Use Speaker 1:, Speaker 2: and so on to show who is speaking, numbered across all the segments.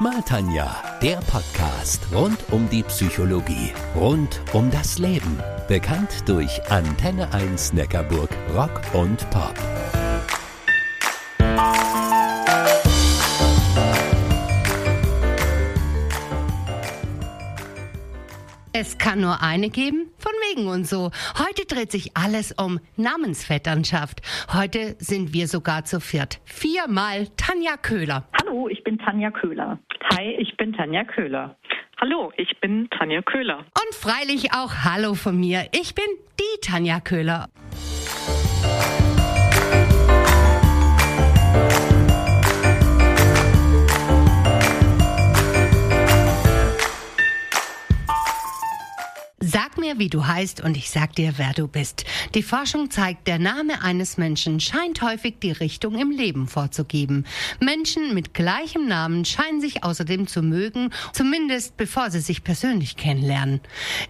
Speaker 1: Mal Tanja, der Podcast rund um die Psychologie, rund um das Leben. Bekannt durch Antenne 1 Neckarburg Rock und Pop.
Speaker 2: Es kann nur eine geben, von wegen und so. Heute dreht sich alles um Namensvetternschaft. Heute sind wir sogar zu viert. Viermal Tanja Köhler.
Speaker 3: Hallo, ich bin Tanja Köhler.
Speaker 4: Hi, ich bin Tanja Köhler. Hallo, ich bin Tanja Köhler.
Speaker 2: Und freilich auch Hallo von mir. Ich bin die Tanja Köhler. Mir, wie du heißt und ich sag dir, wer du bist. Die Forschung zeigt, der Name eines Menschen scheint häufig die Richtung im Leben vorzugeben. Menschen mit gleichem Namen scheinen sich außerdem zu mögen, zumindest bevor sie sich persönlich kennenlernen.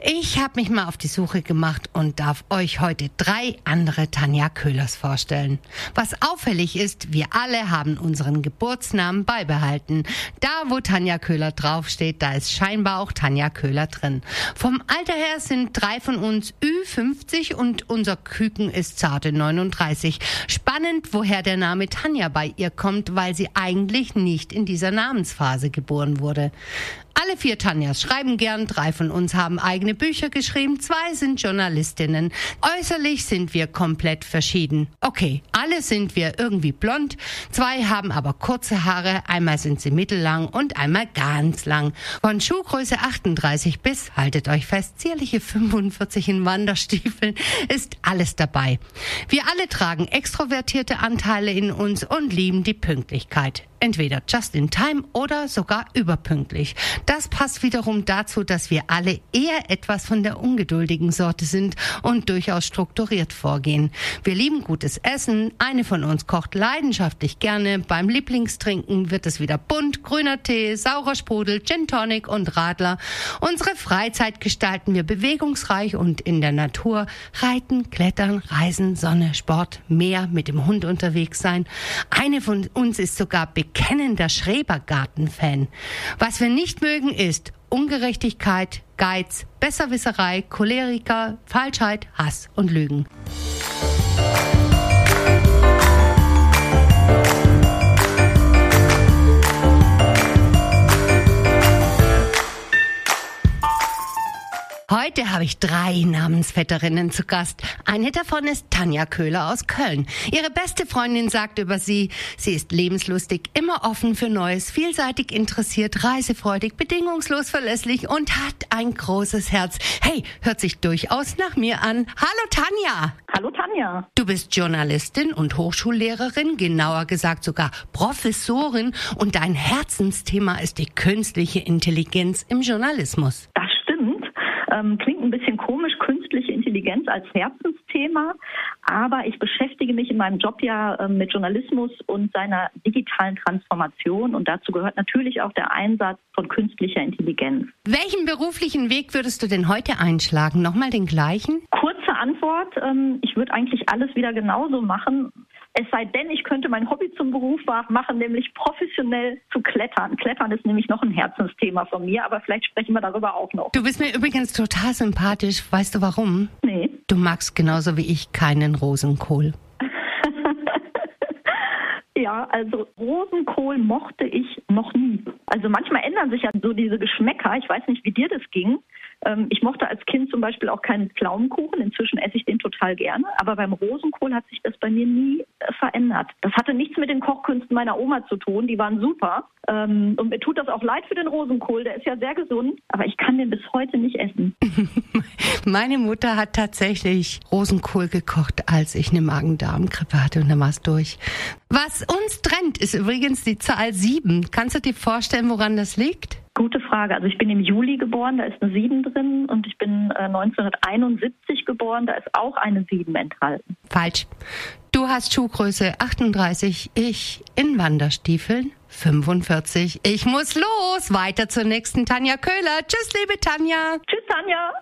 Speaker 2: Ich habe mich mal auf die Suche gemacht und darf euch heute drei andere Tanja Köhlers vorstellen. Was auffällig ist, wir alle haben unseren Geburtsnamen beibehalten. Da, wo Tanja Köhler draufsteht, da ist scheinbar auch Tanja Köhler drin. Vom Alter her sind drei von uns Ü50 und unser Küken ist zarte 39. Spannend, woher der Name Tanja bei ihr kommt, weil sie eigentlich nicht in dieser Namensphase geboren wurde. Alle vier Tanjas schreiben gern, drei von uns haben eigene Bücher geschrieben, zwei sind Journalistinnen. Äußerlich sind wir komplett verschieden. Okay, alle sind wir irgendwie blond, zwei haben aber kurze Haare, einmal sind sie mittellang und einmal ganz lang. Von Schuhgröße 38 bis, haltet euch fest, zierliche 45 in Wanderstiefeln ist alles dabei. Wir alle tragen extrovertierte Anteile in uns und lieben die Pünktlichkeit. Entweder just in time oder sogar überpünktlich. Das passt wiederum dazu, dass wir alle eher etwas von der ungeduldigen Sorte sind und durchaus strukturiert vorgehen. Wir lieben gutes Essen. Eine von uns kocht leidenschaftlich gerne. Beim Lieblingstrinken wird es wieder bunt, grüner Tee, saurer Sprudel, Gin Tonic und Radler. Unsere Freizeit gestalten wir bewegungsreich und in der Natur. Reiten, Klettern, Reisen, Sonne, Sport, Meer, mit dem Hund unterwegs sein. Eine von uns ist sogar bekennender Schrebergarten-Fan. Was wir nicht mögen ist Ungerechtigkeit, Geiz, Besserwisserei, Choleriker, Falschheit, Hass und Lügen. Heute habe ich drei Namensvetterinnen zu Gast. Eine davon ist Tanja Köhler aus Köln. Ihre beste Freundin sagt über sie, sie ist lebenslustig, immer offen für Neues, vielseitig interessiert, reisefreudig, bedingungslos verlässlich und hat ein großes Herz. Hey, hört sich durchaus nach mir an. Hallo Tanja.
Speaker 3: Hallo Tanja.
Speaker 2: Du bist Journalistin und Hochschullehrerin, genauer gesagt sogar Professorin und dein Herzensthema ist die künstliche Intelligenz im Journalismus.
Speaker 3: Ähm, klingt ein bisschen komisch, künstliche Intelligenz als Herzensthema, aber ich beschäftige mich in meinem Job ja äh, mit Journalismus und seiner digitalen Transformation und dazu gehört natürlich auch der Einsatz von künstlicher Intelligenz.
Speaker 2: Welchen beruflichen Weg würdest du denn heute einschlagen? Nochmal den gleichen?
Speaker 3: Kurze Antwort, ähm, ich würde eigentlich alles wieder genauso machen. Es sei denn, ich könnte mein Hobby zum Beruf machen, nämlich professionell zu klettern. Klettern ist nämlich noch ein Herzensthema von mir, aber vielleicht sprechen wir darüber auch noch.
Speaker 2: Du bist mir übrigens total sympathisch. Weißt du warum?
Speaker 3: Nee.
Speaker 2: Du magst genauso wie ich keinen Rosenkohl.
Speaker 3: Ja, also Rosenkohl mochte ich noch nie. Also manchmal ändern sich ja so diese Geschmäcker. Ich weiß nicht, wie dir das ging. Ähm, ich mochte als Kind zum Beispiel auch keinen Pflaumenkuchen. Inzwischen esse ich den total gerne. Aber beim Rosenkohl hat sich das bei mir nie äh, verändert. Das hatte nichts mit den Kochkünsten meiner Oma zu tun. Die waren super. Ähm, und mir tut das auch leid für den Rosenkohl. Der ist ja sehr gesund. Aber ich kann den bis heute nicht essen.
Speaker 2: Meine Mutter hat tatsächlich Rosenkohl gekocht, als ich eine Magen-Darm-Grippe hatte. Und dann war es durch. Was uns trennt, ist übrigens die Zahl sieben. Kannst du dir vorstellen, woran das liegt?
Speaker 3: Gute Frage. Also ich bin im Juli geboren, da ist eine 7 drin und ich bin äh, 1971 geboren, da ist auch eine 7 enthalten.
Speaker 2: Falsch. Du hast Schuhgröße 38, ich in Wanderstiefeln 45. Ich muss los. Weiter zur nächsten Tanja Köhler. Tschüss, liebe Tanja.
Speaker 3: Tschüss, Tanja.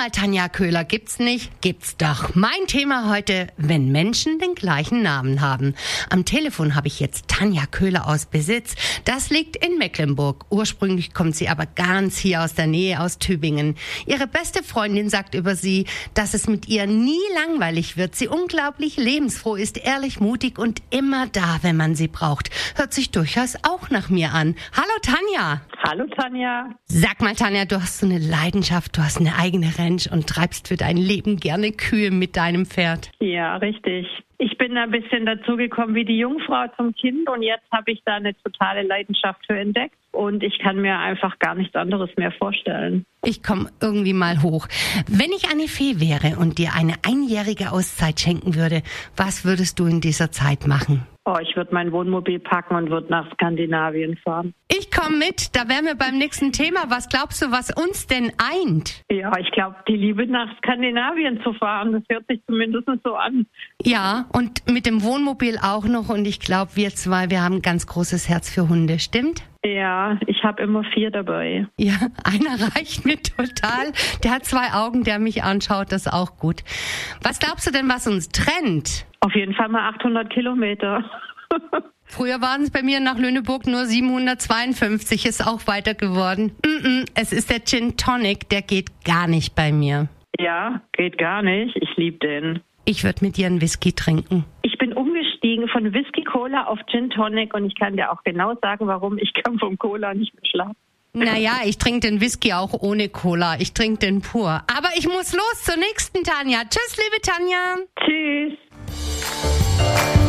Speaker 2: Mal, Tanja Köhler, gibt's nicht? Gibt's doch. Mein Thema heute, wenn Menschen den gleichen Namen haben. Am Telefon habe ich jetzt Tanja Köhler aus Besitz. Das liegt in Mecklenburg. Ursprünglich kommt sie aber ganz hier aus der Nähe, aus Tübingen. Ihre beste Freundin sagt über sie, dass es mit ihr nie langweilig wird. Sie unglaublich lebensfroh ist, ehrlich, mutig und immer da, wenn man sie braucht. Hört sich durchaus auch nach mir an. Hallo Tanja.
Speaker 4: Hallo Tanja.
Speaker 2: Sag mal Tanja, du hast so eine Leidenschaft, du hast eine eigene Ranch und treibst für dein Leben gerne Kühe mit deinem Pferd.
Speaker 4: Ja, richtig. Ich bin ein bisschen dazugekommen wie die Jungfrau zum Kind und jetzt habe ich da eine totale Leidenschaft für entdeckt und ich kann mir einfach gar nichts anderes mehr vorstellen.
Speaker 2: Ich komme irgendwie mal hoch. Wenn ich eine Fee wäre und dir eine einjährige Auszeit schenken würde, was würdest du in dieser Zeit machen?
Speaker 4: Oh, ich würde mein Wohnmobil packen und würde nach Skandinavien fahren.
Speaker 2: Ich komme mit, da wären wir beim nächsten Thema. Was glaubst du, was uns denn eint?
Speaker 4: Ja, ich glaube, die Liebe nach Skandinavien zu fahren, das hört sich zumindest so an.
Speaker 2: Ja, und mit dem Wohnmobil auch noch. Und ich glaube, wir zwei, wir haben ein ganz großes Herz für Hunde, stimmt?
Speaker 4: Ja, ich habe immer vier dabei.
Speaker 2: Ja, einer reicht mir total. Der hat zwei Augen, der mich anschaut, das ist auch gut. Was glaubst du denn, was uns trennt?
Speaker 4: Auf jeden Fall mal 800 Kilometer.
Speaker 2: Früher waren es bei mir nach Lüneburg nur 752, ist auch weiter geworden. Mm -mm, es ist der Gin Tonic, der geht gar nicht bei mir.
Speaker 4: Ja, geht gar nicht. Ich liebe den.
Speaker 2: Ich würde mit dir einen Whisky trinken.
Speaker 4: Ich bin umgestiegen von Whisky Cola auf Gin Tonic und ich kann dir auch genau sagen, warum. Ich kann vom Cola nicht mehr schlafen.
Speaker 2: Naja, ich trinke den Whisky auch ohne Cola. Ich trinke den pur. Aber ich muss los zur nächsten Tanja. Tschüss, liebe Tanja.
Speaker 4: Tschüss. Bye.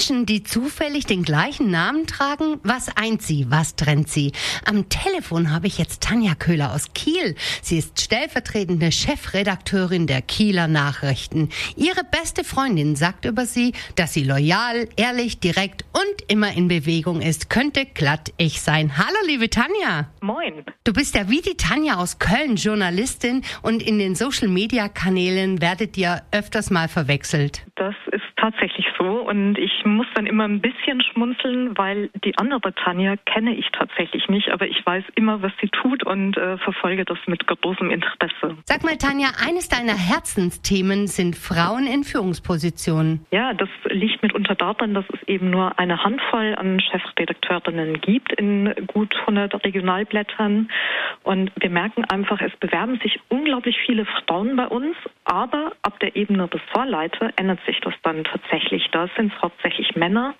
Speaker 2: Menschen, die zufällig den gleichen Namen tragen? Was eint sie? Was trennt sie? Am Telefon habe ich jetzt Tanja Köhler aus Kiel. Sie ist stellvertretende Chefredakteurin der Kieler Nachrichten. Ihre beste Freundin sagt über sie, dass sie loyal, ehrlich, direkt und immer in Bewegung ist. Könnte glatt ich sein. Hallo, liebe Tanja.
Speaker 5: Moin.
Speaker 2: Du bist ja wie die Tanja aus Köln, Journalistin und in den Social Media Kanälen werdet ihr öfters mal verwechselt.
Speaker 5: Das ist tatsächlich so und ich muss dann immer ein bisschen schmunzeln, weil die andere Tanja kenne ich tatsächlich nicht, aber ich weiß immer, was sie tut und äh, verfolge das mit großem Interesse.
Speaker 2: Sag mal, Tanja, eines deiner Herzensthemen sind Frauen in Führungspositionen.
Speaker 5: Ja, das liegt mitunter daran, dass es eben nur eine Handvoll an Chefredakteurinnen gibt in gut 100 Regionalblättern und wir merken einfach, es bewerben sich unglaublich viele Frauen bei uns, aber ab der Ebene Ressortleiter ändert sich das dann tatsächlich. Da sind es hauptsächlich Männer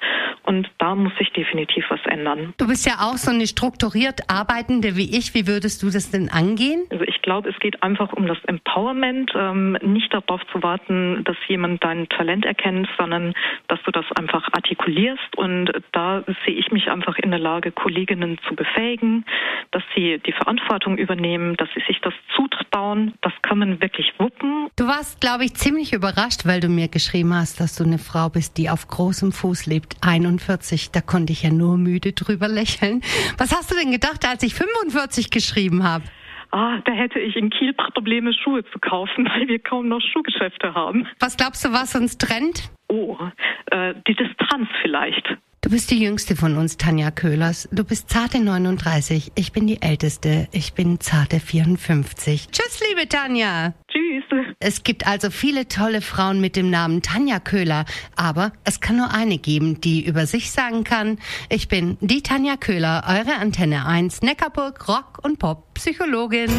Speaker 5: und da muss sich definitiv was ändern.
Speaker 2: Du bist ja auch so eine strukturiert Arbeitende wie ich. Wie würdest du das denn angehen?
Speaker 5: Also ich glaube, es geht einfach um das Empowerment, ähm, nicht darauf zu warten, dass jemand dein Talent erkennt, sondern dass du das einfach artikulierst. Und da sehe ich mich einfach in der Lage, Kolleginnen zu befähigen, dass sie die Verantwortung übernehmen, dass sie sich das zutrauen. Das kann man wirklich wuppen.
Speaker 2: Du warst, glaube ich, ziemlich überrascht, weil du mir geschrieben hast, dass du eine Frau bist, die auf großem Fuß lebt. 41, da konnte ich ja nur müde drüber lächeln. Was hast du denn gedacht, als ich 45 geschrieben habe?
Speaker 5: Ah, da hätte ich in Kiel Probleme, Schuhe zu kaufen, weil wir kaum noch Schuhgeschäfte haben.
Speaker 2: Was glaubst du, was uns trennt?
Speaker 5: Oh, äh, die Distanz vielleicht.
Speaker 2: Du bist die jüngste von uns, Tanja Köhlers. Du bist zarte 39. Ich bin die älteste. Ich bin zarte 54. Tschüss, liebe Tanja.
Speaker 5: Tschüss.
Speaker 2: Es gibt also viele tolle Frauen mit dem Namen Tanja Köhler, aber es kann nur eine geben, die über sich sagen kann, ich bin die Tanja Köhler, eure Antenne 1, Neckarburg, Rock und Pop, Psychologin.